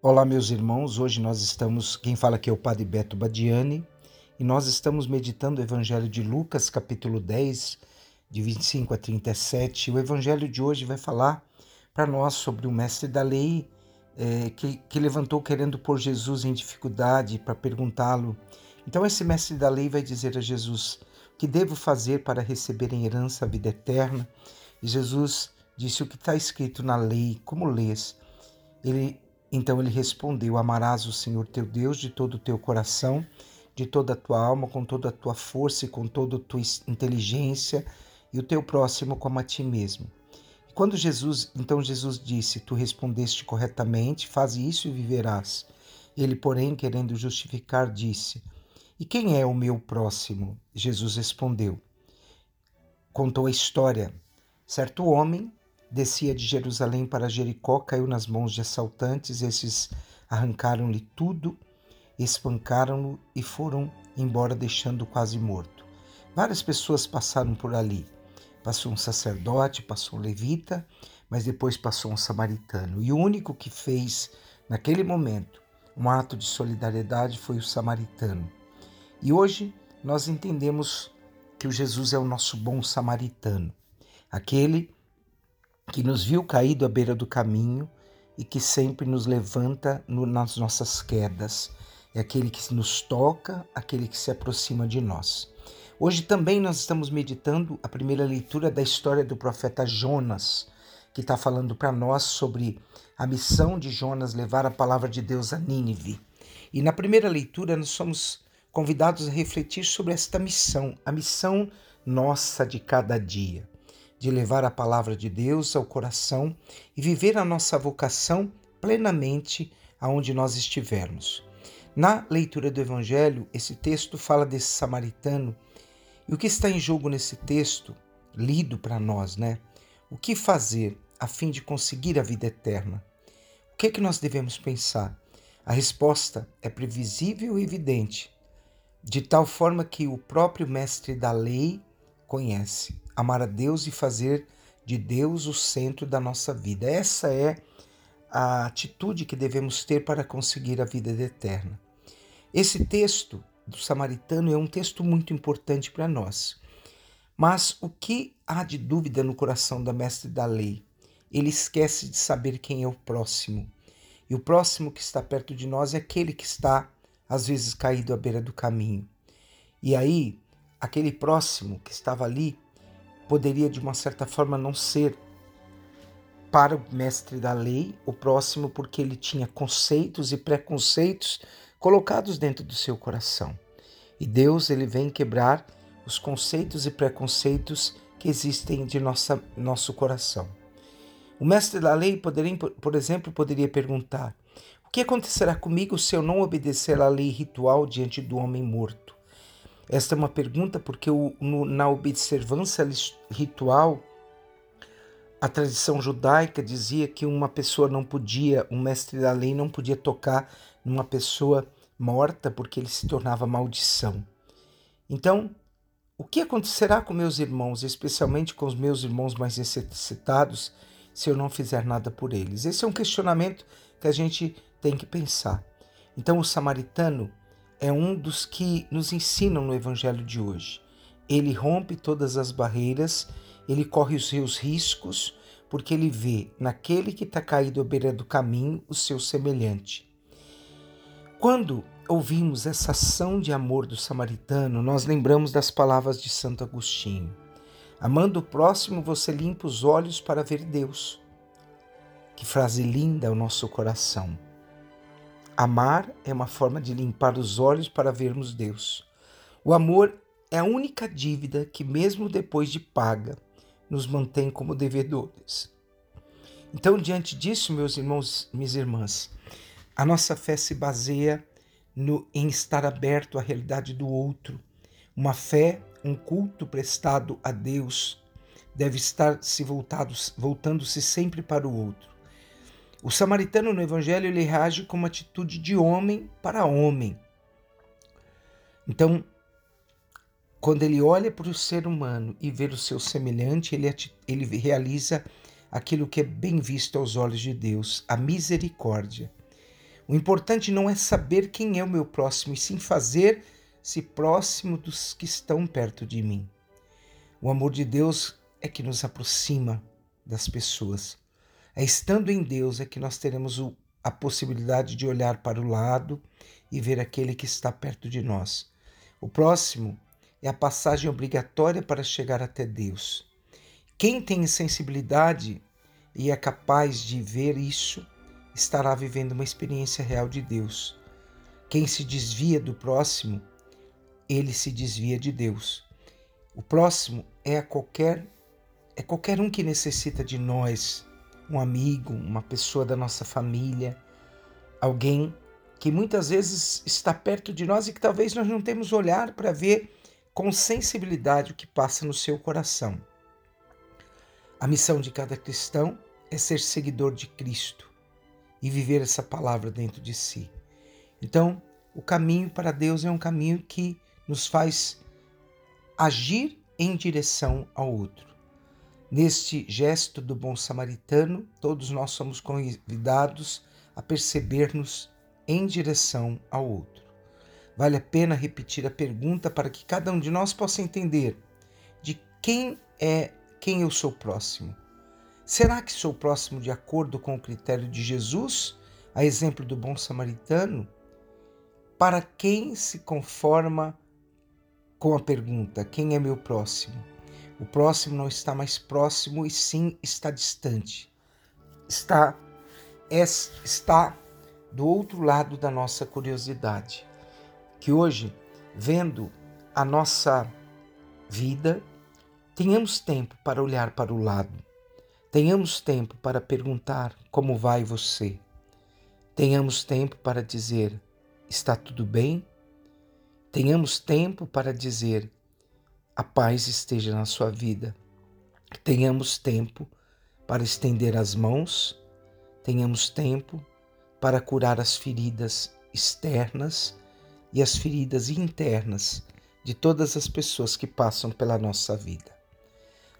Olá, meus irmãos. Hoje nós estamos, quem fala aqui é o Padre Beto Badiani, e nós estamos meditando o Evangelho de Lucas, capítulo 10, de 25 a 37. O Evangelho de hoje vai falar para nós sobre o mestre da lei é, que, que levantou querendo pôr Jesus em dificuldade para perguntá-lo. Então, esse mestre da lei vai dizer a Jesus: O que devo fazer para receber em herança a vida eterna? E Jesus disse: O que está escrito na lei, como lês? Ele então ele respondeu: Amarás o Senhor teu Deus de todo o teu coração, de toda a tua alma, com toda a tua força e com toda a tua inteligência, e o teu próximo como a ti mesmo. E quando Jesus, então Jesus disse: Tu respondeste corretamente, faz isso e viverás. Ele, porém, querendo justificar, disse: E quem é o meu próximo? Jesus respondeu. Contou a história. Certo homem descia de Jerusalém para Jericó, caiu nas mãos de assaltantes, esses arrancaram-lhe tudo, espancaram-no e foram embora, deixando-o quase morto. Várias pessoas passaram por ali. Passou um sacerdote, passou um levita, mas depois passou um samaritano. E o único que fez, naquele momento, um ato de solidariedade foi o samaritano. E hoje nós entendemos que o Jesus é o nosso bom samaritano, aquele que nos viu caído à beira do caminho e que sempre nos levanta no, nas nossas quedas. É aquele que nos toca, aquele que se aproxima de nós. Hoje também nós estamos meditando a primeira leitura da história do profeta Jonas, que está falando para nós sobre a missão de Jonas levar a palavra de Deus a Nínive. E na primeira leitura nós somos convidados a refletir sobre esta missão, a missão nossa de cada dia de levar a palavra de Deus ao coração e viver a nossa vocação plenamente aonde nós estivermos. Na leitura do Evangelho, esse texto fala desse samaritano e o que está em jogo nesse texto, lido para nós, né? O que fazer a fim de conseguir a vida eterna? O que é que nós devemos pensar? A resposta é previsível e evidente, de tal forma que o próprio mestre da lei conhece amar a Deus e fazer de Deus o centro da nossa vida. Essa é a atitude que devemos ter para conseguir a vida eterna. Esse texto do samaritano é um texto muito importante para nós. Mas o que há de dúvida no coração da mestre da lei? Ele esquece de saber quem é o próximo. E o próximo que está perto de nós é aquele que está, às vezes, caído à beira do caminho. E aí, aquele próximo que estava ali poderia, de uma certa forma, não ser para o mestre da lei o próximo, porque ele tinha conceitos e preconceitos colocados dentro do seu coração. E Deus ele vem quebrar os conceitos e preconceitos que existem de nossa, nosso coração. O mestre da lei, poderia, por exemplo, poderia perguntar: o que acontecerá comigo se eu não obedecer à lei ritual diante do homem morto? Esta é uma pergunta porque o, no, na observância ritual, a tradição judaica dizia que uma pessoa não podia, um mestre da lei não podia tocar numa pessoa morta porque ele se tornava maldição. Então, o que acontecerá com meus irmãos, especialmente com os meus irmãos mais necessitados, se eu não fizer nada por eles? Esse é um questionamento que a gente tem que pensar. Então, o samaritano é um dos que nos ensinam no Evangelho de hoje. Ele rompe todas as barreiras, ele corre os seus riscos, porque ele vê naquele que está caído à beira do caminho o seu semelhante. Quando ouvimos essa ação de amor do samaritano, nós lembramos das palavras de Santo Agostinho. Amando o próximo, você limpa os olhos para ver Deus. Que frase linda ao nosso coração. Amar é uma forma de limpar os olhos para vermos Deus. O amor é a única dívida que, mesmo depois de paga, nos mantém como devedores. Então, diante disso, meus irmãos, minhas irmãs, a nossa fé se baseia no, em estar aberto à realidade do outro. Uma fé, um culto prestado a Deus, deve estar se voltado, voltando-se sempre para o outro. O samaritano no Evangelho ele reage com uma atitude de homem para homem. Então, quando ele olha para o ser humano e vê o seu semelhante, ele, ele realiza aquilo que é bem visto aos olhos de Deus, a misericórdia. O importante não é saber quem é o meu próximo, e sim fazer-se próximo dos que estão perto de mim. O amor de Deus é que nos aproxima das pessoas. É estando em Deus é que nós teremos o, a possibilidade de olhar para o lado e ver aquele que está perto de nós. O próximo é a passagem obrigatória para chegar até Deus. Quem tem sensibilidade e é capaz de ver isso, estará vivendo uma experiência real de Deus. Quem se desvia do próximo, ele se desvia de Deus. O próximo é qualquer é qualquer um que necessita de nós, um amigo, uma pessoa da nossa família, alguém que muitas vezes está perto de nós e que talvez nós não temos olhar para ver com sensibilidade o que passa no seu coração. A missão de cada cristão é ser seguidor de Cristo e viver essa palavra dentro de si. Então, o caminho para Deus é um caminho que nos faz agir em direção ao outro. Neste gesto do bom samaritano, todos nós somos convidados a perceber-nos em direção ao outro. Vale a pena repetir a pergunta para que cada um de nós possa entender de quem é quem eu sou próximo. Será que sou próximo de acordo com o critério de Jesus, a exemplo do bom samaritano? Para quem se conforma com a pergunta: quem é meu próximo? O próximo não está mais próximo e sim está distante. Está é, está do outro lado da nossa curiosidade. Que hoje, vendo a nossa vida, tenhamos tempo para olhar para o lado Tenhamos tempo para perguntar como vai você. Tenhamos tempo para dizer está tudo bem? Tenhamos tempo para dizer a paz esteja na sua vida. Tenhamos tempo para estender as mãos. Tenhamos tempo para curar as feridas externas e as feridas internas de todas as pessoas que passam pela nossa vida.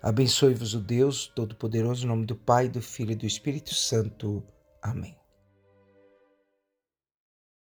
Abençoe-vos o Deus Todo-Poderoso, em nome do Pai, do Filho e do Espírito Santo. Amém.